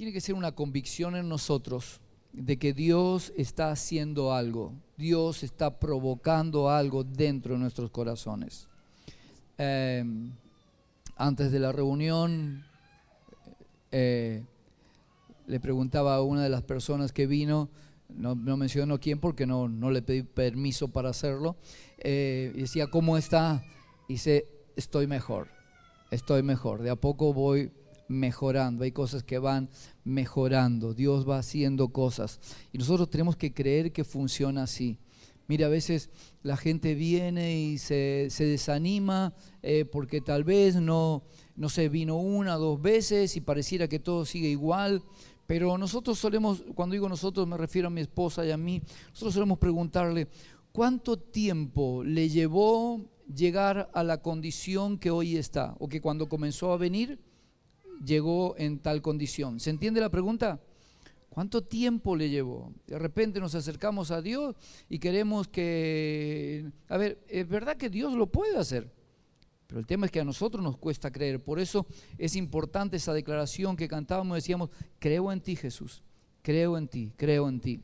tiene que ser una convicción en nosotros de que Dios está haciendo algo, Dios está provocando algo dentro de nuestros corazones. Em, antes de la reunión, eh, le preguntaba a una de las personas que vino, no, menciono quién porque no, no, le pedí permiso para hacerlo, eh, decía, ¿cómo está? Y dice, estoy mejor, estoy mejor, de a poco voy mejorando, hay cosas que van mejorando, Dios va haciendo cosas y nosotros tenemos que creer que funciona así. Mira, a veces la gente viene y se, desanima eh, porque tal vez no, no se vino una dos veces y pareciera que todo sigue igual. Pero nosotros solemos, cuando digo nosotros me refiero a mi esposa y a mí, nosotros solemos preguntarle, ¿cuánto tiempo le llevó llegar a la condición que hoy está? O que cuando comenzó a venir, llegó en tal condición. ¿Se entiende la pregunta? ¿Cuánto tiempo le llevó? De repente nos acercamos a Dios y queremos que... A ver, es verdad que Dios lo puede hacer, pero el tema es que a nosotros nos cuesta creer. Por eso es importante esa declaración que cantábamos, decíamos, creo en ti Jesús, creo en ti, creo en ti.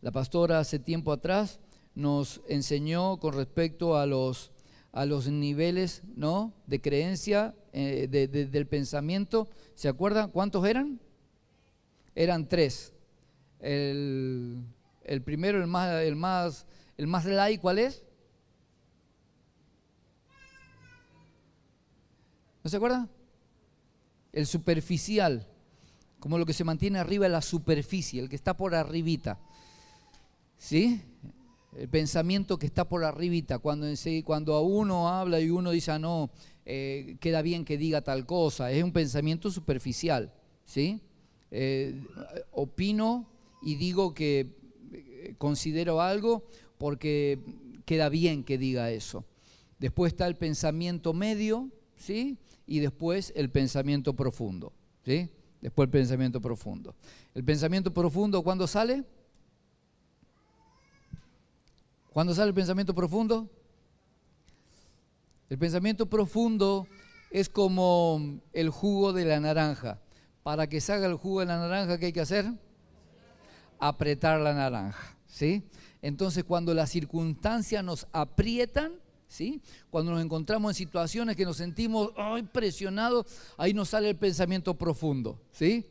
La pastora hace tiempo atrás nos enseñó con respecto a los a los niveles ¿no? de creencia eh, del pensamiento. ¿Se acuerdan cuántos eran? Eran tres. El, primero, el más, el más, el más light, ¿cuál es? ¿No se acuerdan? El superficial, como lo que se mantiene arriba de la superficie, el que está por arribita. ¿Sí? el pensamiento que está por arribita, cuando, cuando a uno habla y uno dice, ah, no, eh, queda bien que diga tal cosa, es un pensamiento superficial, ¿sí? Eh, opino y digo que eh, considero algo porque queda bien que diga eso. Después está el pensamiento medio, ¿sí? Y después el pensamiento profundo, ¿sí? Después el pensamiento profundo. El pensamiento profundo, ¿cuándo sale? ¿Cuándo sale el pensamiento profundo? El pensamiento profundo es como el jugo de la naranja. Para que salga el jugo de la naranja, ¿qué hay que hacer? Apretar la naranja, ¿sí? Entonces, cuando las circunstancias nos aprietan, ¿sí? Cuando nos encontramos en situaciones que nos sentimos presionados, ahí nos sale el pensamiento profundo, ¿sí?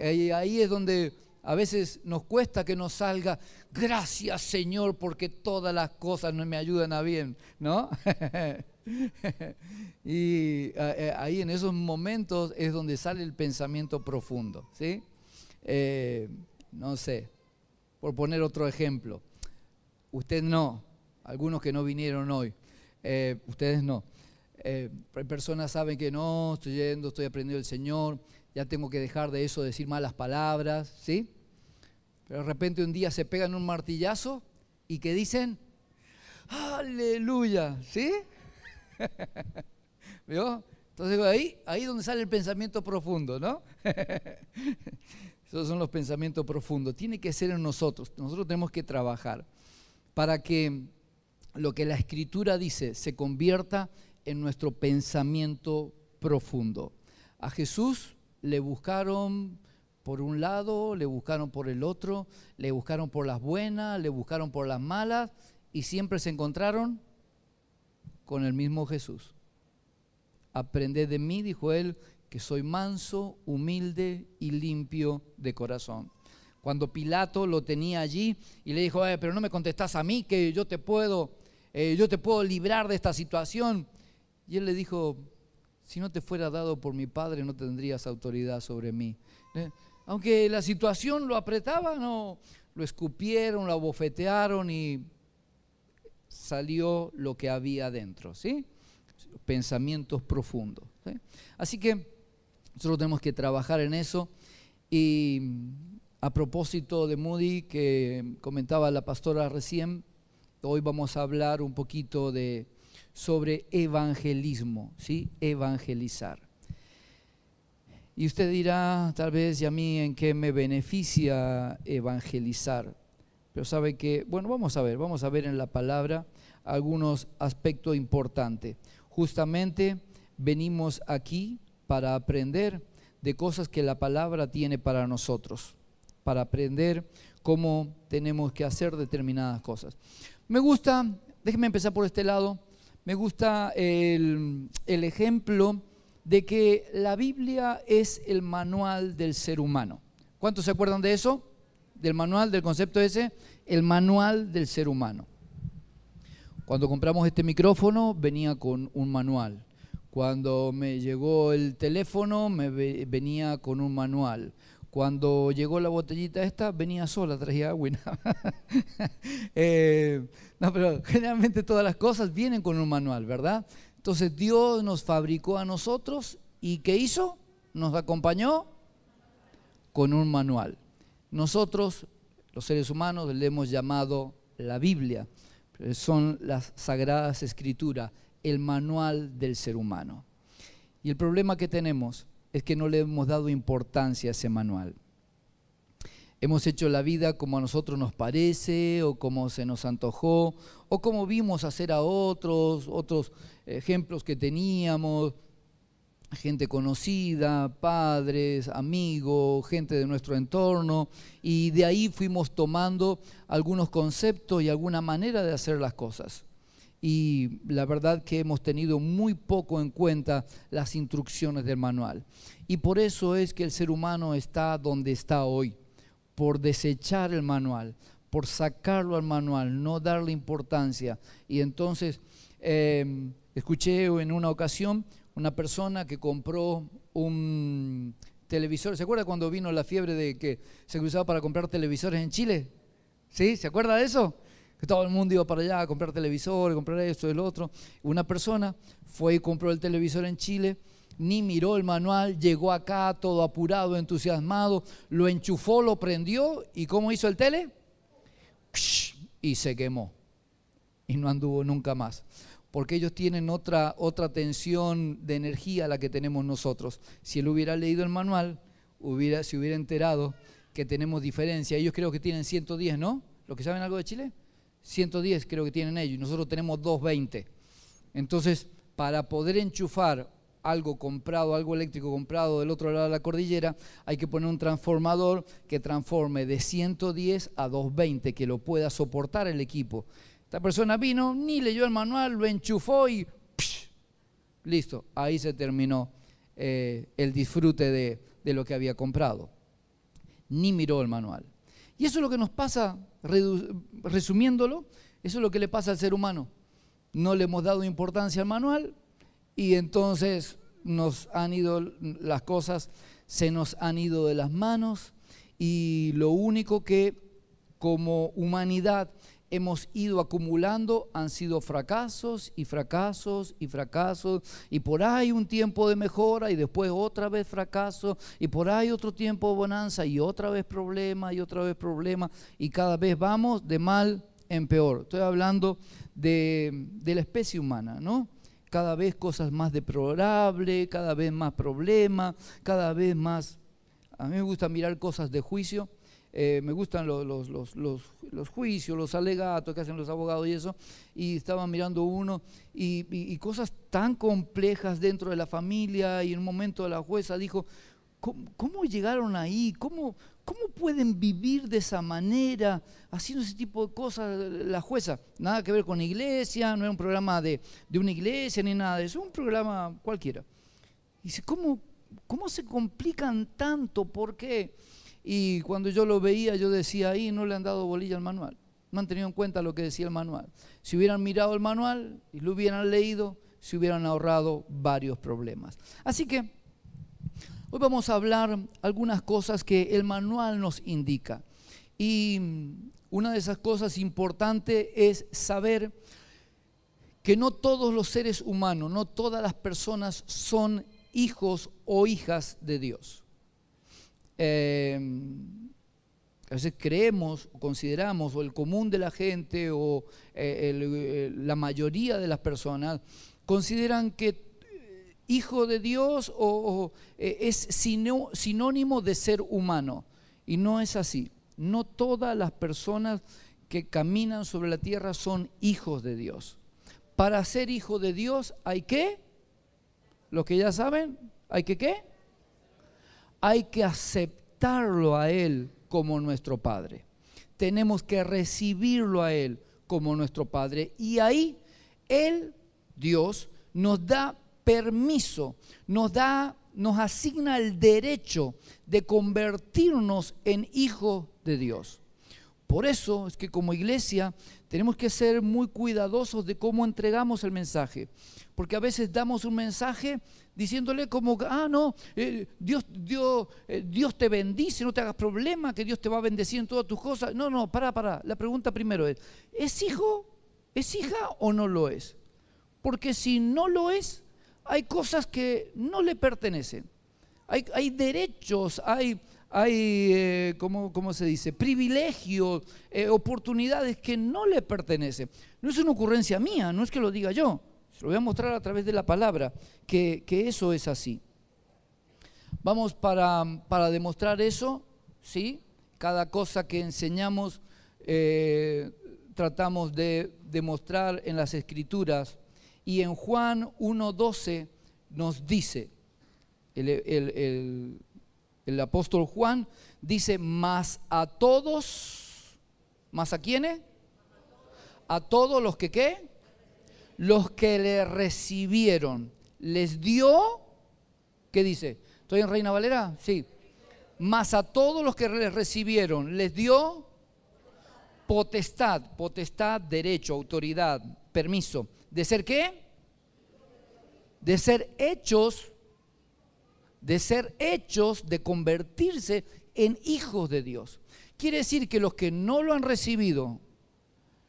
ahí es donde a veces nos cuesta que nos salga, gracias Señor, porque todas las cosas no me ayudan a bien, ¿no? y eh, eh, ahí en esos momentos es donde sale el pensamiento profundo, ¿sí? Eh, no sé, por poner otro ejemplo, usted no, algunos que no vinieron hoy, ustedes no. personas saben que no, estoy yendo, estoy aprendiendo el Señor, ya tengo que dejar de eso, decir malas palabras, ¿sí? Pero de repente un día se pegan un martillazo y que dicen, aleluya, ¿sí? ¿Vio? Entonces ahí, ahí donde sale el pensamiento profundo, ¿no? Esos son los pensamientos profundos. Tiene que ser en nosotros. Nosotros tenemos que trabajar para que lo que la escritura dice se convierta en nuestro pensamiento profundo. A Jesús le buscaron por un lado, le buscaron por el otro, le buscaron por las buenas, le buscaron por las malas y siempre se encontraron con el mismo Jesús. Aprended de mí, dijo él, que soy manso, humilde y limpio de corazón. Cuando Pilato lo tenía allí y le dijo, eh, pero no me contestás a mí, que yo te puedo, eh, yo te puedo librar de esta situación. Y él le dijo, si no te fuera dado por mi Padre, no tendrías autoridad sobre mí. ¿Eh? Aunque la situación lo apretaba, no, lo escupieron, lo bofetearon y salió lo que había dentro, ¿sí? Pensamientos profundos. Así que nosotros tenemos que trabajar en eso. Y a propósito de Moody, que comentaba la pastora recién, hoy vamos a hablar un poquito de sobre evangelismo, ¿sí? Evangelizar. Y usted dirá, tal vez, y a mí, ¿en qué me beneficia evangelizar? Pero sabe que, bueno, vamos a ver, vamos a ver en la palabra algunos aspectos importantes. Justamente venimos aquí para aprender de cosas que la palabra tiene para nosotros, para aprender cómo tenemos que hacer determinadas cosas. Me gusta, déjenme empezar por este lado, me gusta el, el ejemplo de que la Biblia es el manual del ser humano. ¿Cuántos se acuerdan de eso? Del manual, del concepto ese, el manual del ser humano. Cuando compramos este micrófono venía con un manual. Cuando me llegó el teléfono me venía con un manual. Cuando llegó la botellita esta, venía sola, traía agua eh, no, pero generalmente todas las cosas vienen con un manual, ¿verdad? Entonces Dios nos fabricó a nosotros y ¿qué hizo? Nos acompañó con un manual. Nosotros, los seres humanos, le hemos llamado la Biblia. Son las sagradas escrituras, el manual del ser humano. Y el problema que tenemos es que no le hemos dado importancia a ese manual. Hemos hecho la vida como a nosotros nos parece o como se nos antojó o como vimos hacer a otros, otros ejemplos que teníamos, gente conocida, padres, amigos, gente de nuestro entorno, y de ahí fuimos tomando algunos conceptos y alguna manera de hacer las cosas. Y la verdad que hemos tenido muy poco en cuenta las instrucciones del manual. Y por eso es que el ser humano está donde está hoy por desechar el manual, por sacarlo al manual, no darle importancia. Y entonces em, escuché en una ocasión una persona que compró un televisor. ¿Se acuerda cuando vino la fiebre de que se usaba para comprar televisores en Chile? ¿Sí? ¿Se acuerda de eso? Que todo el mundo iba para allá a comprar televisores, comprar esto, el otro. Una persona fue y compró el televisor en Chile ni miró el manual, llegó acá todo apurado, entusiasmado, lo enchufó, lo prendió y ¿cómo hizo el tele? Y se quemó. Y no anduvo nunca más. Porque ellos tienen otra, otra tensión de energía a la que tenemos nosotros. Si él hubiera leído el manual, hubiera, se hubiera enterado que tenemos diferencia. Ellos creo que tienen 110, ¿no? ¿Los que saben algo de Chile? 110 creo que tienen ellos. y Nosotros tenemos 220. Entonces, para poder enchufar algo comprado, algo eléctrico comprado del otro lado de la cordillera, hay que poner un transformador que transforme de 110 a 220, que lo pueda soportar el equipo. Esta persona vino, ni leyó el manual, lo enchufó y listo, ahí se terminó eh, el disfrute de, de lo que había comprado. Ni miró el manual. Y eso es lo que nos pasa, resumiéndolo, eso es lo que le pasa al ser humano. No le hemos dado importancia al manual, y entonces nos han ido las cosas, se nos han ido de las manos y lo único que como humanidad hemos ido acumulando han sido fracasos y fracasos y fracasos y por ahí un tiempo de mejora y después otra vez fracaso y por ahí otro tiempo de bonanza y otra vez problema y otra vez problema y cada vez vamos de mal en peor. Estoy hablando de, de la especie humana, ¿no? cada vez cosas más deplorables, cada vez más problemas, cada vez más... A mí me gusta mirar cosas de juicio, eh, me gustan los, los, juicios, los alegatos que hacen los abogados y eso, y estaba mirando uno y, cosas tan complejas dentro de la familia y en un momento la jueza dijo, ¿cómo, llegaron ahí? ¿Cómo, ¿Cómo pueden vivir de esa manera, haciendo ese tipo de cosas la jueza? Nada que ver con iglesia, no era un programa de, una iglesia ni nada de eso, un programa cualquiera. dice, ¿cómo, ¿cómo se complican tanto? ¿Por qué? Y cuando yo lo veía, yo decía, ahí no le han dado bolilla al manual. No han tenido en cuenta lo que decía el manual. Si hubieran mirado el manual y lo hubieran leído, se hubieran ahorrado varios problemas. Así que Hoy vamos a hablar algunas cosas que el manual nos indica. Y una de esas cosas importantes es saber que no todos los seres humanos, no todas las personas son hijos o hijas de Dios. Em, a veces creemos, consideramos, o el común de la gente, o eh, eh, la mayoría de las personas, consideran que hijo de Dios o, eh, es sinónimo de ser humano. Y no es así. No todas las personas que caminan sobre la tierra son hijos de Dios. Para ser hijo de Dios hay que, lo que ya saben, hay que qué? Hay que aceptarlo a Él como nuestro Padre. Tenemos que recibirlo a Él como nuestro Padre. Y ahí Él, Dios, nos da permiso, nos da, nos asigna el derecho de convertirnos en hijos de Dios. Por eso es que como iglesia tenemos que ser muy cuidadosos de cómo entregamos el mensaje, porque a veces damos un mensaje diciéndole como, ah, no, eh, Dios, Dios, eh, Dios te bendice, no te hagas problema, que Dios te va a bendecir en todas tus cosas. No, no, para, para. La pregunta primero es, ¿es hijo? ¿Es hija o no lo es? Porque si no lo es, hay cosas que no le pertenecen. Hay, hay derechos, hay hay, eh, ¿cómo, se dice?, privilegios, eh, oportunidades que no le pertenecen. No es una ocurrencia mía, no es que lo diga yo, se lo voy a mostrar a través de la palabra, que, eso es así. Vamos para, demostrar eso, ¿sí? Cada cosa que enseñamos eh, tratamos de demostrar en las escrituras. Y en Juan 1.12 nos dice, el apóstol Juan dice, más a todos, más a quiénes? A todos los que qué? Los que le recibieron. Les dio, ¿qué dice? ¿Estoy en Reina Valera? Sí. Más a todos los que le recibieron, les dio potestad, potestad, derecho, autoridad, permiso. ¿De ser qué? De ser hechos de ser hechos, de convertirse en hijos de Dios. Quiere decir que los que no lo han recibido,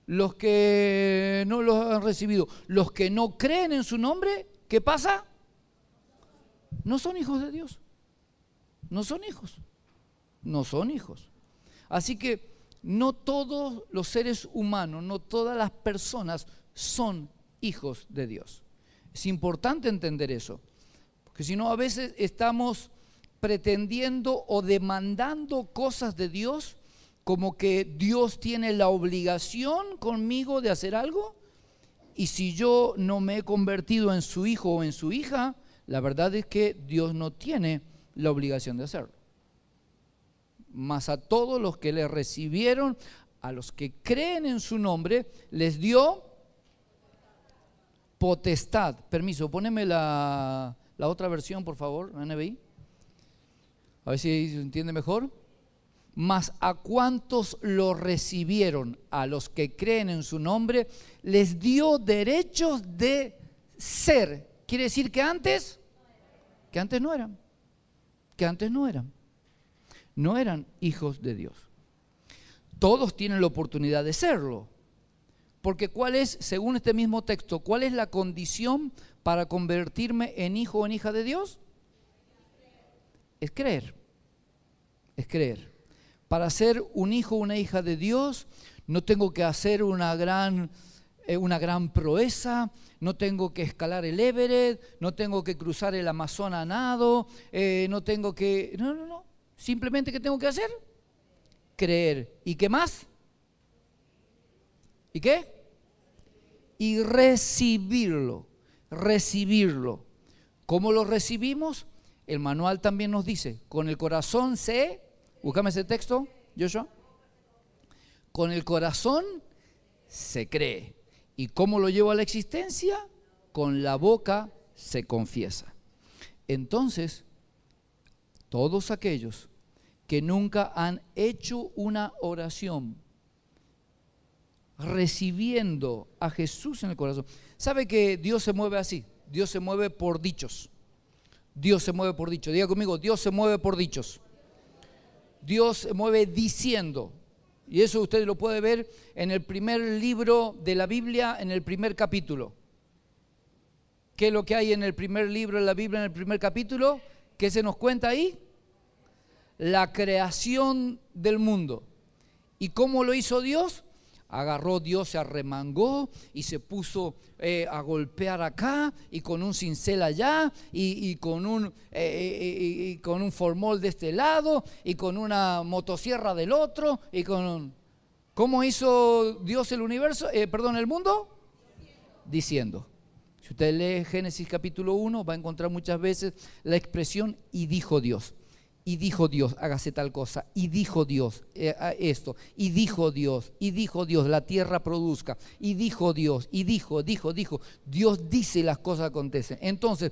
los que no lo han recibido, los que no creen en su nombre, ¿qué pasa? No son hijos de Dios. No son hijos. No son hijos. Así que no todos los seres humanos, no todas las personas son hijos de Dios. Es importante entender eso. Que si no, a veces estamos pretendiendo o demandando cosas de Dios como que Dios tiene la obligación conmigo de hacer algo. Y si yo no me he convertido en su hijo o en su hija, la verdad es que Dios no tiene la obligación de hacerlo. Mas a todos los que le recibieron, a los que creen en su nombre, les dio potestad. Permiso, poneme la, la otra versión, por favor, NBI. A ver si se entiende mejor. Mas a cuantos lo recibieron, a los que creen en su nombre, les dio derechos de ser. Quiere decir que antes, que antes no eran, que antes no eran, no eran hijos de Dios. Todos tienen la oportunidad de serlo. Porque cuál es, según este mismo texto, cuál es la condición para convertirme en hijo o en hija de Dios? Es creer. Es creer. Para ser un hijo o una hija de Dios, no tengo que hacer una gran, eh, una gran proeza, no tengo que escalar el Everest, no tengo que cruzar el Amazonas nado, eh, no tengo que... No, no, no. Simplemente, ¿qué tengo que hacer? Creer. ¿Y qué más? ¿Y qué? Y recibirlo recibirlo. ¿Cómo lo recibimos? El manual también nos dice, con el corazón se, búscame ese texto, Joshua. Con el corazón se cree. ¿Y cómo lo llevo a la existencia? Con la boca se confiesa. Entonces, todos aquellos que nunca han hecho una oración recibiendo a Jesús en el corazón. ¿Sabe que Dios se mueve así? Dios se mueve por dichos. Dios se mueve por dichos. Diga conmigo, Dios se mueve por dichos. Dios se mueve diciendo. Y eso usted lo puede ver en el primer libro de la Biblia, en el primer capítulo. ¿Qué es lo que hay en el primer libro de la Biblia, en el primer capítulo? ¿Qué se nos cuenta ahí? La creación del mundo. ¿Y cómo lo hizo Dios? Agarró Dios, se arremangó y se puso eh, a golpear acá y con un cincel allá y, con, un, eh, y, con un formol de este lado y con una motosierra del otro y con un... ¿Cómo hizo Dios el universo, eh, perdón, el mundo? Diciendo. Si usted lee Génesis capítulo 1 va a encontrar muchas veces la expresión y dijo Dios. Y dijo Dios, hágase tal cosa, y dijo Dios eh, esto, y dijo Dios, y dijo Dios, la tierra produzca, y dijo Dios, y dijo, dijo, dijo, Dios dice y las cosas acontecen. Entonces,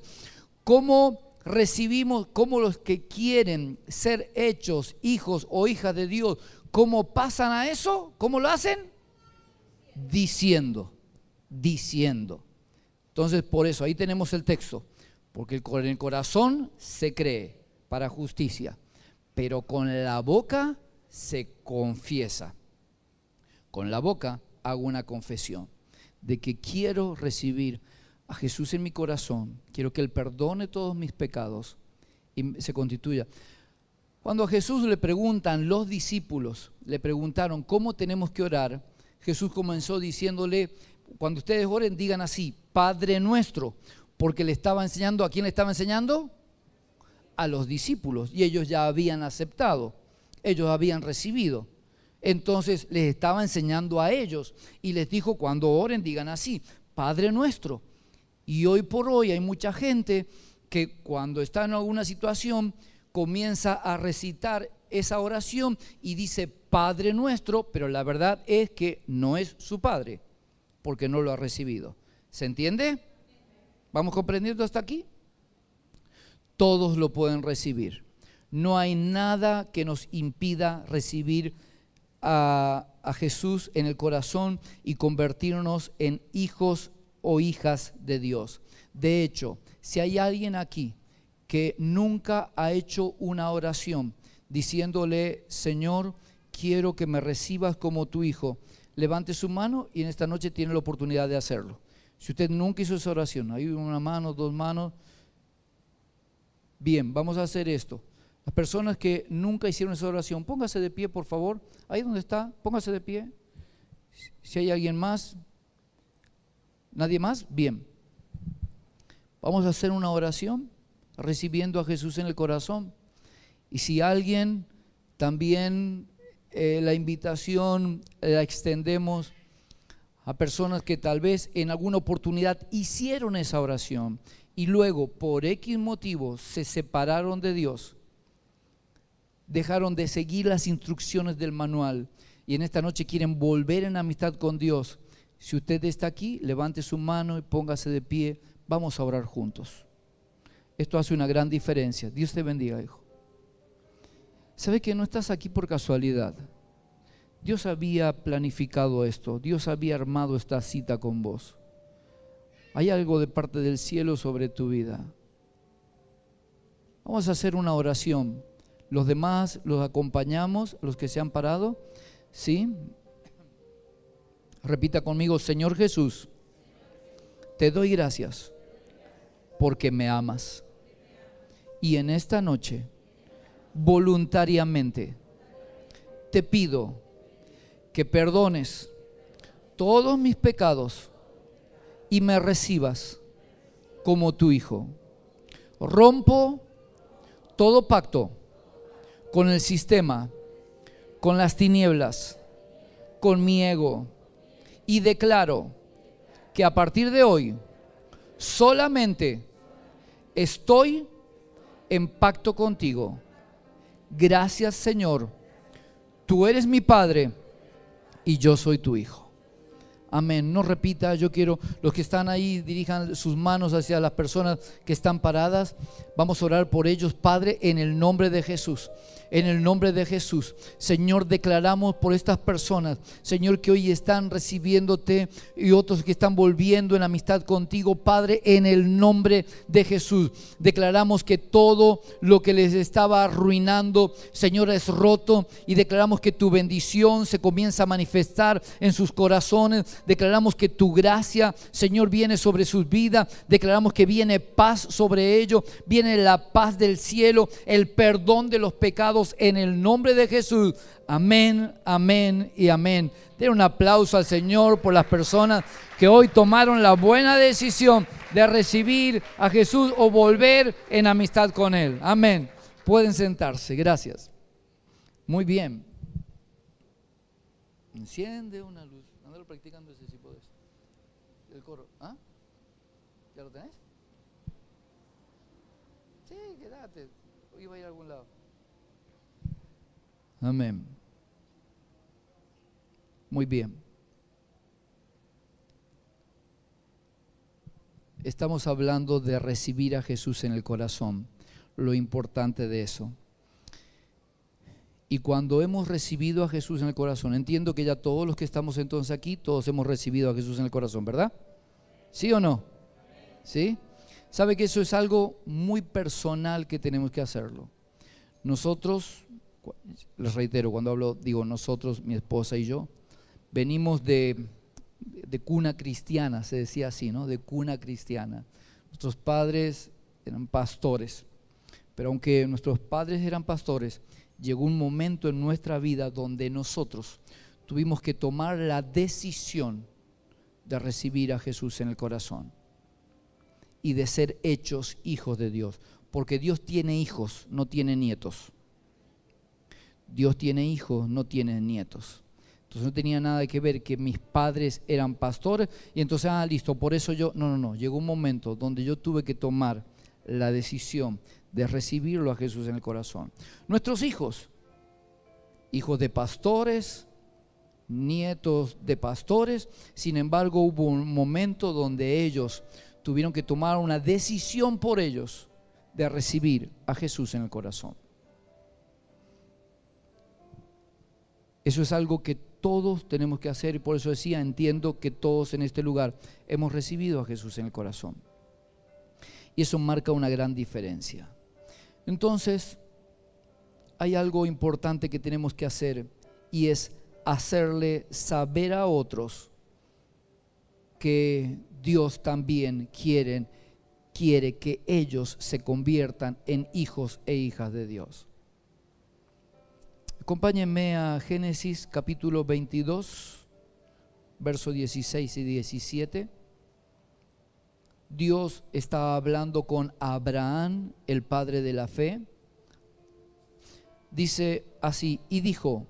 ¿cómo recibimos, cómo los que quieren ser hechos hijos o hijas de Dios, cómo pasan a eso? ¿Cómo lo hacen? Diciendo, diciendo. Entonces, por eso, ahí tenemos el texto, porque en el corazón se cree para justicia, pero con la boca se confiesa. Con la boca hago una confesión de que quiero recibir a Jesús en mi corazón, quiero que Él perdone todos mis pecados y se constituya. Cuando a Jesús le preguntan los discípulos, le preguntaron cómo tenemos que orar, Jesús comenzó diciéndole, cuando ustedes oren, digan así, Padre nuestro, porque le estaba enseñando, ¿a quién le estaba enseñando? A los discípulos y ellos ya habían aceptado, ellos habían recibido. Entonces les estaba enseñando a ellos y les dijo, cuando oren, digan así, Padre nuestro. Y hoy por hoy hay mucha gente que cuando está en alguna situación comienza a recitar esa oración y dice Padre nuestro, pero la verdad es que no es su Padre, porque no lo ha recibido. ¿Se entiende? ¿Vamos comprendiendo hasta aquí? Todos lo pueden recibir. No hay nada que nos impida recibir a, Jesús en el corazón y convertirnos en hijos o hijas de Dios. De hecho, si hay alguien aquí que nunca ha hecho una oración diciéndole, Señor, quiero que me recibas como tu hijo, levante su mano y en esta noche tiene la oportunidad de hacerlo. Si usted nunca hizo esa oración, hay una mano, dos manos, Bien, vamos a hacer esto. Las personas que nunca hicieron esa oración, póngase de pie, por favor. Ahí donde está, póngase de pie. Si hay alguien más, ¿nadie más? Bien. Vamos a hacer una oración recibiendo a Jesús en el corazón. Y si alguien también eh, la invitación la extendemos a personas que tal vez en alguna oportunidad hicieron esa oración y luego por X motivos se separaron de Dios, dejaron de seguir las instrucciones del manual y en esta noche quieren volver en amistad con Dios, si usted está aquí, levante su mano y póngase de pie, vamos a orar juntos. Esto hace una gran diferencia. Dios te bendiga, hijo. ¿Sabe que no estás aquí por casualidad? Dios había planificado esto, Dios había armado esta cita con vos. Hay algo de parte del cielo sobre tu vida. Vamos a hacer una oración. Los demás los acompañamos, los que se han parado. ¿Sí? Repita conmigo, Señor Jesús, te doy gracias porque me amas. Y en esta noche, voluntariamente, te pido que perdones todos mis pecados y me recibas como tu hijo. Rompo todo pacto con el sistema, con las tinieblas, con mi ego y declaro que a partir de hoy solamente estoy en pacto contigo. Gracias Señor, tú eres mi Padre y yo soy tu Hijo. Amén. No repita, yo quiero, los que están ahí dirijan sus manos hacia las personas que están paradas. Vamos a orar por ellos, Padre, en el nombre de Jesús en el nombre de Jesús. Señor, declaramos por estas personas, Señor, que hoy están recibiéndote y otros que están volviendo en amistad contigo, Padre, en el nombre de Jesús. Declaramos que todo lo que les estaba arruinando, Señor, es roto y declaramos que tu bendición se comienza a manifestar en sus corazones. Declaramos que tu gracia, Señor, viene sobre sus vidas. Declaramos que viene paz sobre ellos, viene la paz del cielo, el perdón de los pecados en el nombre de Jesús. Amén, amén y amén. Den un aplauso al Señor por las personas que hoy tomaron la buena decisión de recibir a Jesús o volver en amistad con Él. Amén. Pueden sentarse. Gracias. Muy bien. Enciende una luz. Andalo practicando ese tipo de El coro. ¿Ah? ¿Ya lo tenés? Sí, quédate. Hoy va a ir a algún lado. Amén. Muy bien. Estamos hablando de recibir a Jesús en el corazón, lo importante de eso. Y cuando hemos recibido a Jesús en el corazón, entiendo que ya todos los que estamos entonces aquí, todos hemos recibido a Jesús en el corazón, ¿verdad? ¿Sí o no? ¿Sí? Sabe que eso es algo muy personal que tenemos que hacerlo. Nosotros, les reitero, cuando hablo, digo nosotros, mi esposa y yo, venimos de, de cuna cristiana, se decía así, ¿no? De cuna cristiana. Nuestros padres eran pastores, pero aunque nuestros padres eran pastores, llegó un momento en nuestra vida donde nosotros tuvimos que tomar la decisión de recibir a Jesús en el corazón y de ser hechos hijos de Dios. Porque Dios tiene hijos, no tiene nietos. Dios tiene hijos, no tiene nietos. Entonces no tenía nada que ver que mis padres eran pastores y entonces, ah, listo, por eso yo, no, no, no, llegó un momento donde yo tuve que tomar la decisión de recibirlo a Jesús en el corazón. Nuestros hijos, hijos de pastores, nietos de pastores, sin embargo hubo un momento donde ellos tuvieron que tomar una decisión por ellos de recibir a Jesús en el corazón. Eso es algo que todos tenemos que hacer y por eso decía, entiendo que todos en este lugar hemos recibido a Jesús en el corazón. Y eso marca una gran diferencia. Entonces, hay algo importante que tenemos que hacer y es hacerle saber a otros que Dios también quiere, quiere que ellos se conviertan en hijos e hijas de Dios. Acompáñenme a Génesis capítulo 22, versos 16 y 17. Dios estaba hablando con Abraham, el padre de la fe. Dice así, y dijo,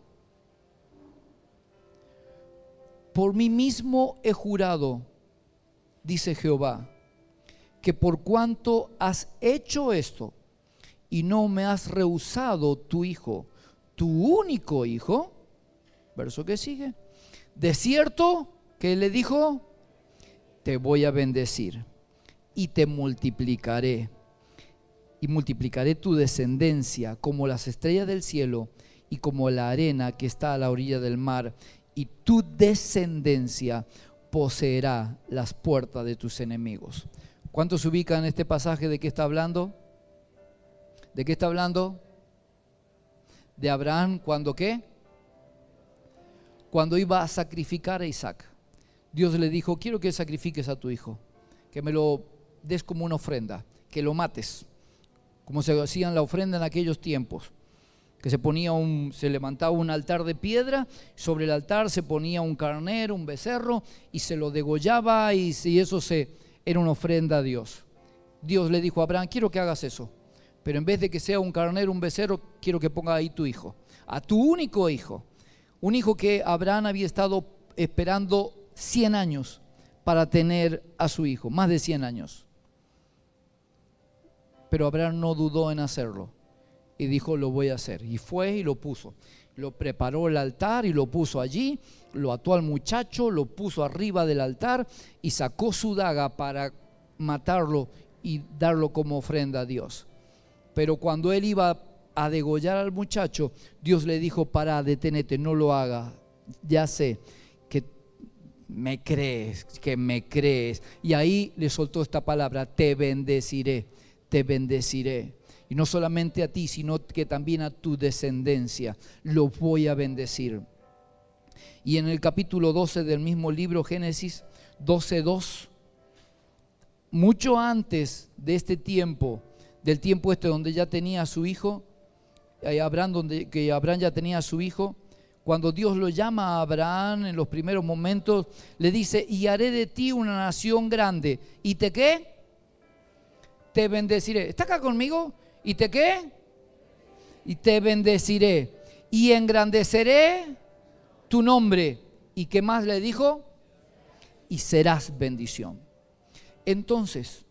por mí mismo he jurado, dice Jehová, que por cuanto has hecho esto y no me has rehusado tu hijo, tu único hijo, verso que sigue, de cierto que le dijo, te voy a bendecir y te multiplicaré. Y multiplicaré tu descendencia como las estrellas del cielo y como la arena que está a la orilla del mar. Y tu descendencia poseerá las puertas de tus enemigos. ¿Cuántos ubican este pasaje de qué está hablando? ¿De qué está hablando? De Abraham cuando qué? Cuando iba a sacrificar a Isaac. Dios le dijo, quiero que sacrifiques a tu hijo, que me lo des como una ofrenda, que lo mates, como se hacían la ofrenda en aquellos tiempos, que se ponía un, se levantaba un altar de piedra, sobre el altar se ponía un carnero, un becerro, y se lo degollaba y, eso se, era una ofrenda a Dios. Dios le dijo a Abraham, quiero que hagas eso, pero en vez de que sea un carnero, un becerro, quiero que ponga ahí tu hijo, a tu único hijo, un hijo que Abraham había estado esperando 100 años para tener a su hijo, más de 100 años. Pero Abraham no dudó en hacerlo y dijo, lo voy a hacer. Y fue y lo puso. Lo preparó el altar y lo puso allí, lo ató al muchacho, lo puso arriba del altar y sacó su daga para matarlo y darlo como ofrenda a Dios. Pero cuando él iba a degollar al muchacho, Dios le dijo, para, detenete, no lo haga. Ya sé que me crees, que me crees. Y ahí le soltó esta palabra, te bendeciré te bendeciré. Y no solamente a ti, sino que también a tu descendencia lo voy a bendecir. Y en el capítulo 12 del mismo libro Génesis 12.2, mucho antes de este tiempo, del tiempo este donde ya tenía a su hijo, eh, Abraham, donde, que Abraham ya tenía a su hijo, cuando Dios lo llama a Abraham en los primeros momentos, le dice, y haré de ti una nación grande. ¿Y te qué? te bendeciré. ¿Está acá conmigo? ¿Y te qué? Y te bendeciré. Y engrandeceré tu nombre. ¿Y qué más le dijo? Y serás bendición. Entonces,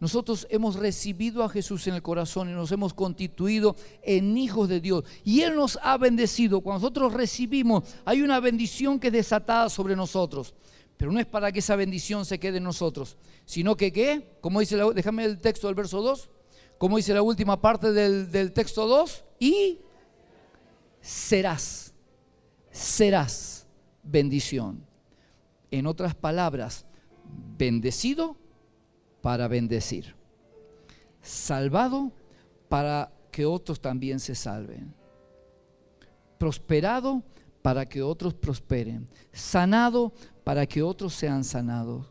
nosotros hemos recibido a Jesús en el corazón y nos hemos constituido en hijos de Dios. Y Él nos ha bendecido. Cuando nosotros recibimos, hay una bendición que es desatada sobre nosotros. Pero no es para que esa bendición se quede en nosotros, sino que, ¿qué? Como dice, la, déjame el texto del verso 2, como dice la última parte del, del texto 2, y serás, serás bendición. En otras palabras, bendecido para bendecir, salvado para que otros también se salven, prosperado para que otros prosperen, sanado para que otros sean sanados.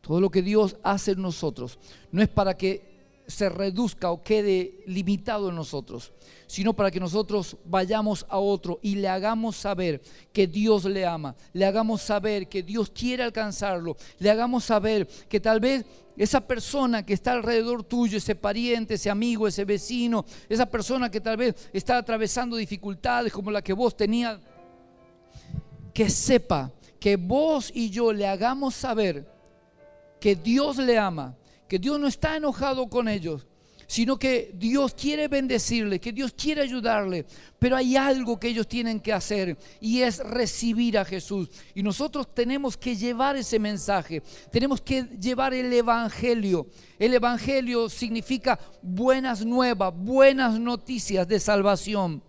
Todo lo que Dios hace en nosotros no es para que se reduzca o quede limitado en nosotros, sino para que nosotros vayamos a otro y le hagamos saber que Dios le ama, le hagamos saber que Dios quiere alcanzarlo, le hagamos saber que tal vez esa persona que está alrededor tuyo, ese pariente, ese amigo, ese vecino, esa persona que tal vez está atravesando dificultades como la que vos tenías, que sepa que vos y yo le hagamos saber que Dios le ama, que Dios no está enojado con ellos, sino que Dios quiere bendecirle, que Dios quiere ayudarle, pero hay algo que ellos tienen que hacer y es recibir a Jesús. Y nosotros tenemos que llevar ese mensaje, tenemos que llevar el Evangelio. El Evangelio significa buenas nuevas, buenas noticias de salvación.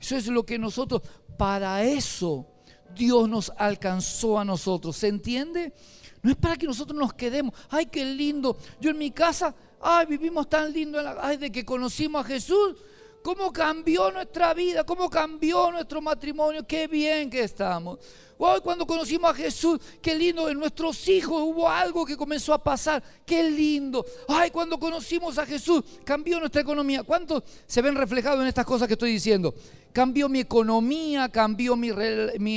Eso es lo que nosotros, para eso Dios nos alcanzó a nosotros, ¿se entiende? No es para que nosotros nos quedemos. Ay, qué lindo. Yo en mi casa, ay, vivimos tan lindo. Ay, de que conocimos a Jesús. ¿Cómo cambió nuestra vida? ¿Cómo cambió nuestro matrimonio? Qué bien que estamos. Hoy cuando conocimos a Jesús, qué lindo, en nuestros hijos hubo algo que comenzó a pasar, qué lindo. Ay, cuando conocimos a Jesús, cambió nuestra economía. ¿Cuántos se ven reflejados en estas cosas que estoy diciendo? Cambió mi economía, cambió mi,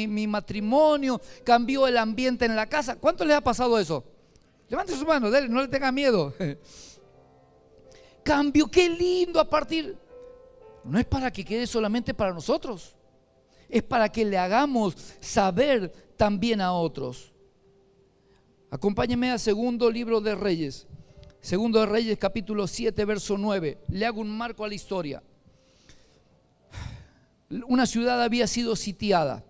mi, matrimonio, cambió el ambiente en la casa. ¿Cuánto les ha pasado eso? Levante su mano, no le tenga miedo. Cambio, qué lindo a partir. No es para que quede solamente para nosotros es para que le hagamos saber también a otros. Acompáñeme al segundo libro de Reyes, segundo de Reyes capítulo 7, verso 9. Le hago un marco a la historia. Una ciudad había sido sitiada,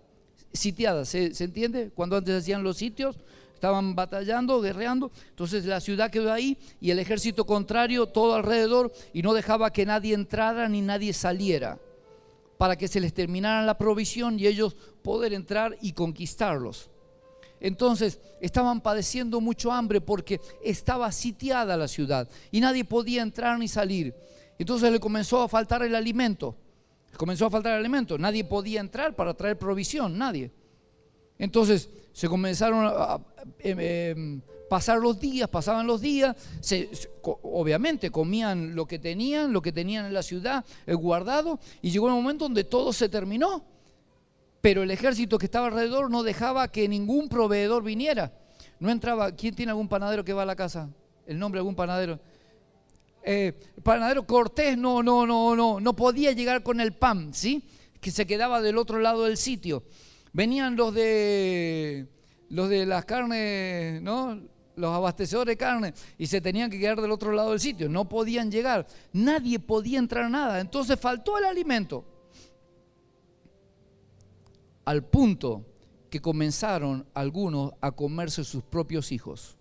sitiada, ¿se, ¿se entiende? Cuando antes hacían los sitios, estaban batallando, guerreando, entonces la ciudad quedó ahí y el ejército contrario todo alrededor y no dejaba que nadie entrara ni nadie saliera para que se les terminara la provisión y ellos poder entrar y conquistarlos. Entonces estaban padeciendo mucho hambre porque estaba sitiada la ciudad y nadie podía entrar ni salir. Entonces le comenzó a faltar el alimento. Comenzó a faltar el alimento. Nadie podía entrar para traer provisión, nadie. Entonces se comenzaron a, em, em, pasar los días, pasaban los días, obviamente comían lo que tenían, lo que tenían en la ciudad, el guardado, y llegó un momento donde todo se terminó. Pero el ejército que estaba alrededor no dejaba que ningún proveedor viniera. No entraba. ¿Quién tiene algún panadero que va a la casa? ¿El nombre de algún panadero? Eh, panadero Cortés no, no, no, no, no podía llegar con el pan, ¿sí? Que se quedaba del otro lado del sitio. Venían los de los de las carnes, ¿no? Los abastecedores de carne y se tenían que quedar del otro lado del sitio, no podían llegar, nadie podía entrar a nada, entonces faltó el alimento. Al punto que comenzaron algunos a comerse sus propios hijos.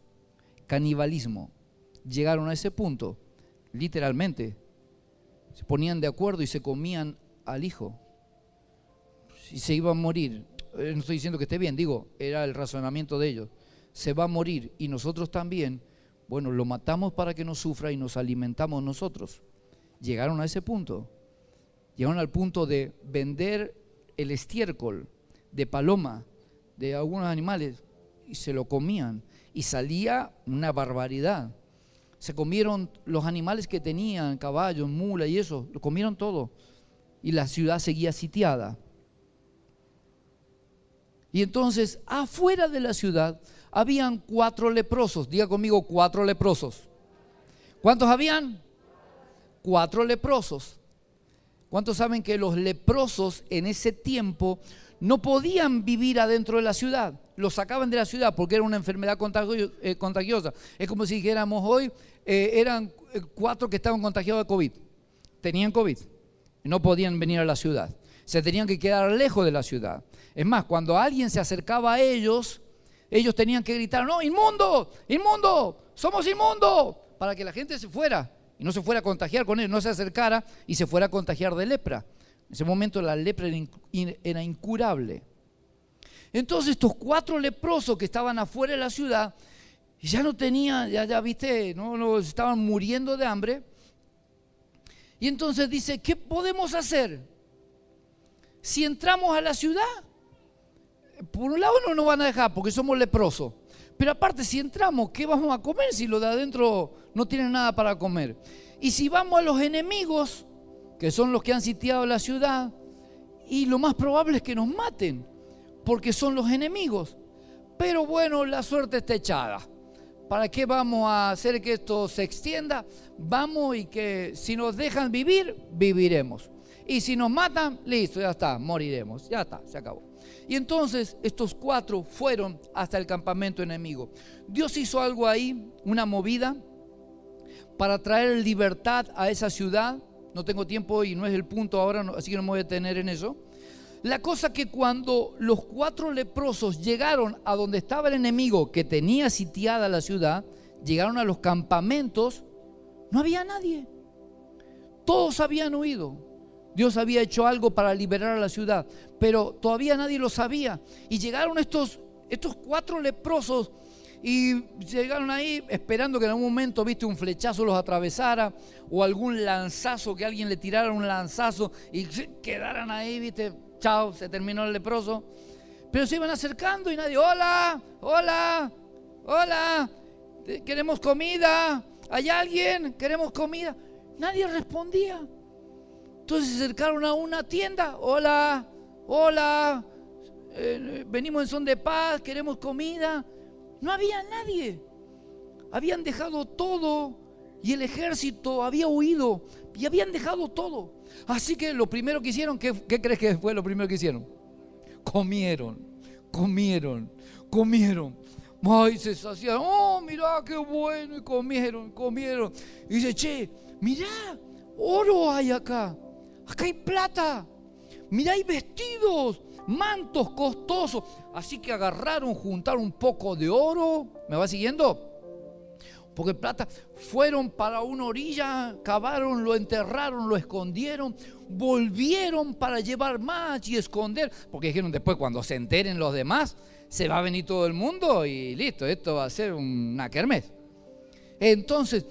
Canibalismo. Llegaron a ese punto, literalmente. Se ponían de acuerdo y se comían al hijo. Si se iba a morir, eh, no estoy diciendo que esté bien, digo, era el razonamiento de ellos se va a morir y nosotros también, bueno, lo matamos para que no sufra y nos alimentamos nosotros. Llegaron a ese punto. Llegaron al punto de vender el estiércol de paloma de algunos animales y se lo comían y salía una barbaridad. Se comieron los animales que tenían, caballos, mulas y eso, lo comieron todo. Y la ciudad seguía sitiada. Y entonces, afuera de la ciudad, habían cuatro leprosos. Diga conmigo, cuatro leprosos. ¿Cuántos habían? Cuatro leprosos. ¿Cuántos saben que los leprosos en ese tiempo no podían vivir adentro de la ciudad? Los sacaban de la ciudad porque era una enfermedad eh, contagiosa. Es como si dijéramos hoy, eh, eran eh, cuatro que estaban contagiados de COVID. Tenían COVID. No podían venir a la ciudad. Se tenían que quedar lejos de la ciudad. Es más, cuando alguien se acercaba a ellos, ellos tenían que gritar, no, inmundo, inmundo, somos inmundos, para que la gente se fuera y no se fuera a contagiar con él, no se acercara y se fuera a contagiar de lepra. En ese momento la lepra era incurable. Entonces estos cuatro leprosos que estaban afuera de la ciudad, ya no tenían, ya, ya viste, no, no, estaban muriendo de hambre. Y entonces dice, ¿qué podemos hacer? Si entramos a la ciudad, por un lado no nos van a dejar porque somos leprosos. Pero aparte, si entramos, ¿qué vamos a comer si los de adentro no tienen nada para comer? Y si vamos a los enemigos, que son los que han sitiado la ciudad, y lo más probable es que nos maten, porque son los enemigos. Pero bueno, la suerte está echada. ¿Para qué vamos a hacer que esto se extienda? Vamos y que si nos dejan vivir, viviremos. Y si nos matan, listo, ya está, moriremos. Ya está, se acabó. Y entonces estos cuatro fueron hasta el campamento enemigo. Dios hizo algo ahí, una movida, para traer libertad a esa ciudad. No tengo tiempo y no es el punto ahora, así que no me voy a detener en eso. La cosa que cuando los cuatro leprosos llegaron a donde estaba el enemigo que tenía sitiada la ciudad, llegaron a los campamentos, no había nadie. Todos habían huido. Dios había hecho algo para liberar a la ciudad, pero todavía nadie lo sabía. Y llegaron estos, estos cuatro leprosos y llegaron ahí esperando que en algún momento, viste, un flechazo los atravesara o algún lanzazo, que alguien le tirara un lanzazo y quedaran ahí, viste, chao, se terminó el leproso. Pero se iban acercando y nadie, hola, hola, hola, queremos comida, ¿hay alguien? ¿Queremos comida? Nadie respondía. Entonces se acercaron a una tienda. Hola, hola, eh, venimos en son de paz, queremos comida. No había nadie. Habían dejado todo y el ejército había huido y habían dejado todo. Así que lo primero que hicieron, ¿qué, qué crees que fue lo primero que hicieron? Comieron, comieron, comieron. Ay, se saciaron. Oh, mira qué bueno. Y comieron, comieron. Y dice, che, mira, oro hay acá acá hay plata, mira hay vestidos, mantos costosos. Así que agarraron, juntaron un poco de oro, ¿me va siguiendo? Porque plata, fueron para una orilla, cavaron, lo enterraron, lo escondieron, volvieron para llevar más y esconder, porque dijeron después cuando se enteren los demás, se va a venir todo el mundo y listo, esto va a ser una kermés. Entonces,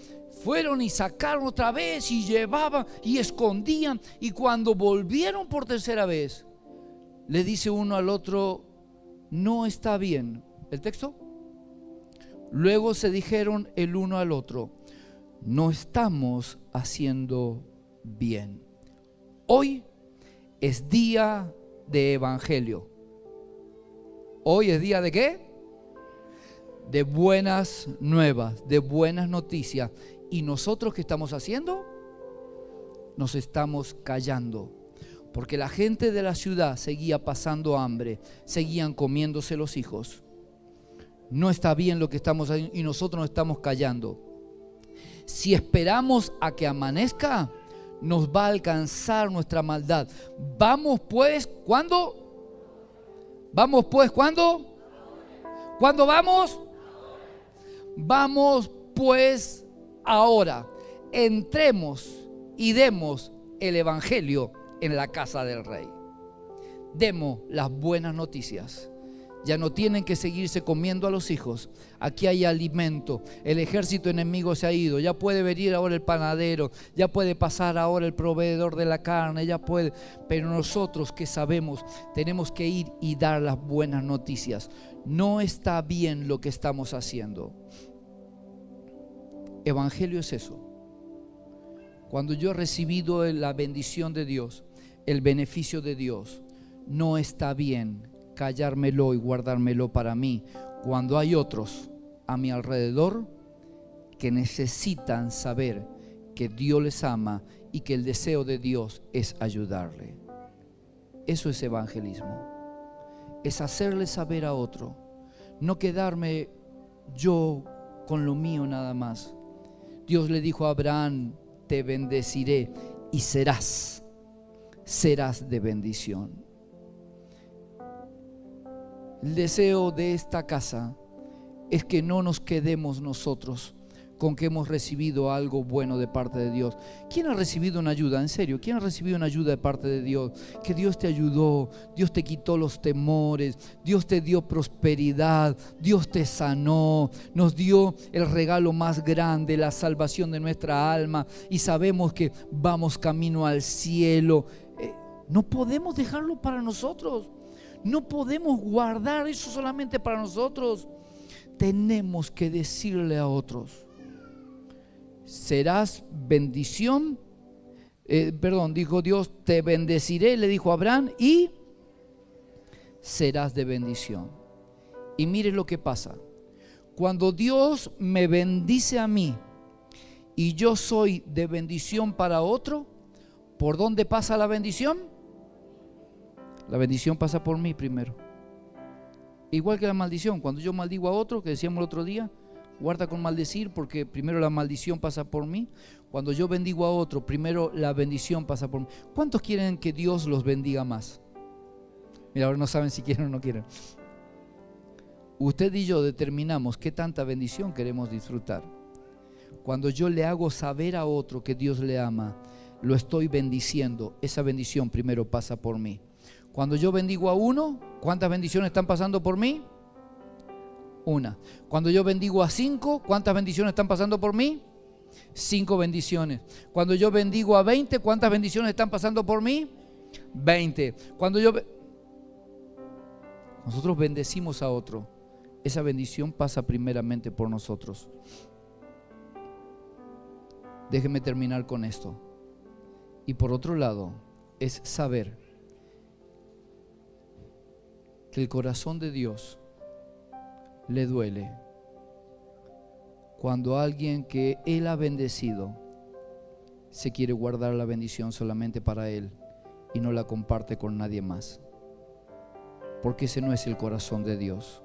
fueron y sacaron otra vez y llevaban y escondían. Y cuando volvieron por tercera vez, le dice uno al otro, no está bien. ¿El texto? Luego se dijeron el uno al otro, no estamos haciendo bien. Hoy es día de evangelio. Hoy es día de qué? De buenas nuevas, de buenas noticias. ¿Y nosotros qué estamos haciendo? Nos estamos callando. Porque la gente de la ciudad seguía pasando hambre, seguían comiéndose los hijos. No está bien lo que estamos haciendo y nosotros nos estamos callando. Si esperamos a que amanezca, nos va a alcanzar nuestra maldad. Vamos pues, ¿cuándo? Vamos pues, ¿cuándo? ¿Cuándo vamos? Vamos pues ahora entremos y demos el Evangelio en la casa del Rey. Demos las buenas noticias. Ya no tienen que seguirse comiendo a los hijos. Aquí hay alimento. El ejército enemigo se ha ido. Ya puede venir ahora el panadero. Ya puede pasar ahora el proveedor de la carne. Ya puede. Pero nosotros que sabemos, tenemos que ir y dar las buenas noticias. No está bien lo que estamos haciendo. Evangelio es eso. Cuando yo he recibido la bendición de Dios, el beneficio de Dios, no está bien callármelo y guardármelo para mí cuando hay otros a mi alrededor que necesitan saber que Dios les ama y que el deseo de Dios es ayudarle. Eso es evangelismo. Es hacerle saber a otro, no quedarme yo con lo mío nada más. Dios le dijo a Abraham, te bendeciré y serás, serás de bendición. El deseo de esta casa es que no nos quedemos nosotros con que hemos recibido algo bueno de parte de Dios. ¿Quién ha recibido una ayuda? En serio, ¿quién ha recibido una ayuda de parte de Dios? Que Dios te ayudó, Dios te quitó los temores, Dios te dio prosperidad, Dios te sanó, nos dio el regalo más grande, la salvación de nuestra alma y sabemos que vamos camino al cielo. Eh, no podemos dejarlo para nosotros. No podemos guardar eso solamente para nosotros. Tenemos que decirle a otros serás bendición. Eh, perdón, dijo Dios, te bendeciré, le dijo Abraham, y serás de bendición. Y mire lo que pasa. Cuando Dios me bendice a mí y yo soy de bendición para otro, ¿por dónde pasa la bendición? La bendición pasa por mí primero. Igual que la maldición, cuando yo maldigo a otro, que decíamos el otro día, guarda con maldecir porque primero la maldición pasa por mí. Cuando yo bendigo a otro, primero la bendición pasa por mí. ¿Cuántos quieren que Dios los bendiga más? Mira, ahora no saben si quieren o no quieren. Usted y yo determinamos qué tanta bendición queremos disfrutar. Cuando yo le hago saber a otro que Dios le ama, lo estoy bendiciendo. Esa bendición primero pasa por mí. Cuando yo bendigo a uno, ¿cuántas bendiciones están pasando por mí? Una. Cuando yo bendigo a cinco, ¿cuántas bendiciones están pasando por mí? Cinco bendiciones. Cuando yo bendigo a veinte, ¿cuántas bendiciones están pasando por mí? Veinte. Cuando yo... Nosotros bendecimos a otro. Esa bendición pasa primeramente por nosotros. Déjeme terminar con esto. Y por otro lado, es saber que el corazón de Dios le duele cuando alguien que Él ha bendecido se quiere guardar la bendición solamente para Él y no la comparte con nadie más. Porque ese no es el corazón de Dios.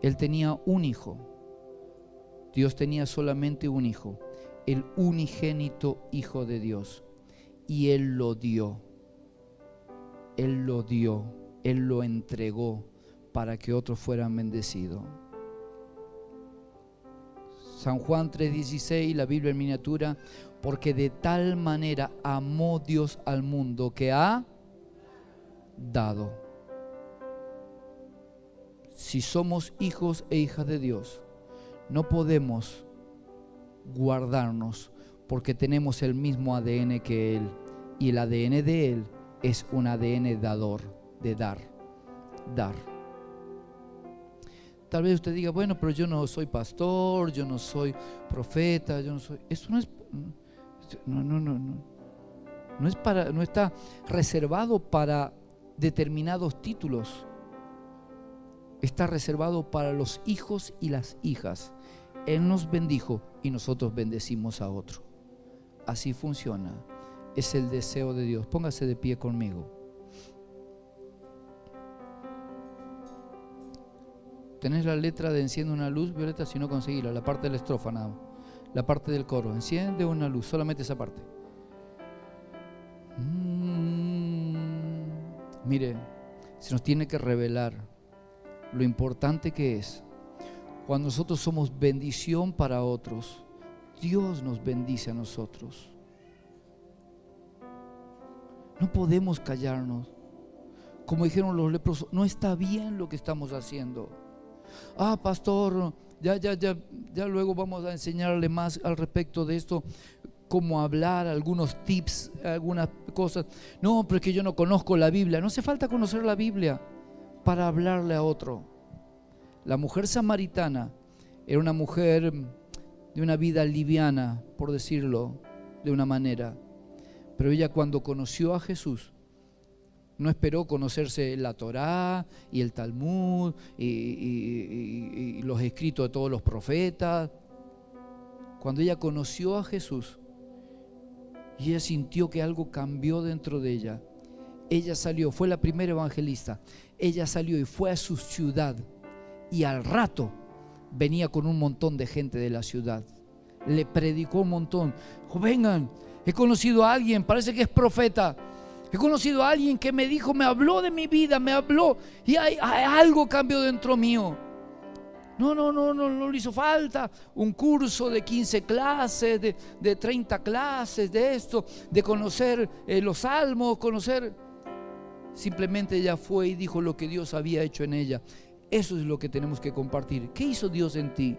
Él tenía un hijo. Dios tenía solamente un hijo, el unigénito Hijo de Dios. Y Él lo dio. Él lo dio. Él lo entregó para que otros fueran bendecidos. San Juan 3:16, la Biblia en miniatura, porque de tal manera amó Dios al mundo que ha dado. Si somos hijos e hijas de Dios, no podemos guardarnos porque tenemos el mismo ADN que Él. Y el ADN de Él es un ADN dador, de dar, dar. Tal vez usted diga, bueno, pero yo no soy pastor, yo no soy profeta, yo no soy. Esto no es. No, no, no, no. No, es para, no está reservado para determinados títulos. Está reservado para los hijos y las hijas. Él nos bendijo y nosotros bendecimos a otro. Así funciona. Es el deseo de Dios. Póngase de pie conmigo. Tenés la letra de enciende una luz, Violeta, si no conseguirla, la parte de la estrofa nada la parte del coro, enciende una luz, solamente esa parte. Mm, mire, se nos tiene que revelar lo importante que es cuando nosotros somos bendición para otros, Dios nos bendice a nosotros. No podemos callarnos. Como dijeron los leprosos, no está bien lo que estamos haciendo ah, pastor, ya, ya, ya, ya luego vamos a enseñarle más al respecto de esto, cómo hablar, algunos tips, algunas cosas. No, pero es que yo no conozco la Biblia. No hace falta conocer la Biblia para hablarle a otro. La mujer samaritana era una mujer de una vida liviana, por decirlo de una manera. Pero ella cuando conoció a Jesús, no esperó conocerse la Torá y el Talmud y, los escritos de todos los profetas. Cuando ella conoció a Jesús, y ella sintió que algo cambió dentro de ella. Ella salió, fue la primera evangelista. Ella salió y fue a su ciudad y al rato venía con un montón de gente de la ciudad. Le predicó un montón. vengan, he conocido a alguien, parece que es profeta. He conocido a alguien que me dijo, me habló de mi vida, me habló y hay, algo cambió dentro mío. No, no, no, no, no le hizo falta un curso de 15 clases, de, de 30 clases, de esto, de conocer eh, los salmos, conocer. Simplemente ella fue y dijo lo que Dios había hecho en ella. Eso es lo que tenemos que compartir. ¿Qué hizo Dios en ti?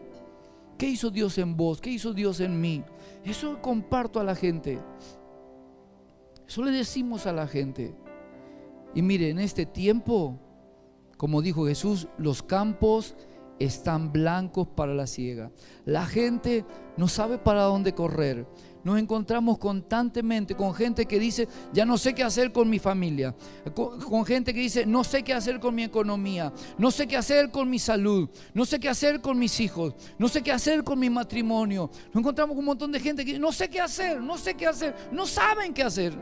¿Qué hizo Dios en vos? ¿Qué hizo Dios en mí? Eso comparto a la gente. Eso le decimos a la gente. Y mire, en este tiempo, como dijo Jesús, los campos están blancos para la ciega. La gente no sabe para dónde correr nos encontramos constantemente con gente que dice, ya no sé qué hacer con mi familia, con, gente que dice, no sé qué hacer con mi economía, no sé qué hacer con mi salud, no sé qué hacer con mis hijos, no sé qué hacer con mi matrimonio. Nos encontramos con un montón de gente que no sé qué hacer, no sé qué hacer, no saben qué hacer.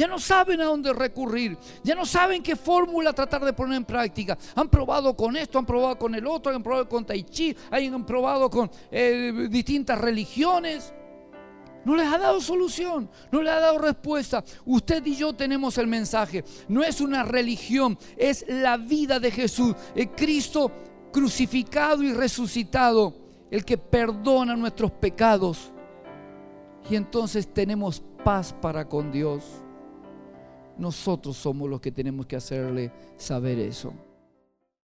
Ya no saben a dónde recurrir, ya no saben qué fórmula tratar de poner en práctica. Han probado con esto, han probado con el otro, han probado con Tai Chi, han probado con eh, distintas religiones. No les ha dado solución, no les ha dado respuesta. Usted y yo tenemos el mensaje. No es una religión, es la vida de Jesús. El Cristo crucificado y resucitado, el que perdona nuestros pecados. Y entonces tenemos paz para con Dios. Nosotros somos los que tenemos que hacerle saber eso.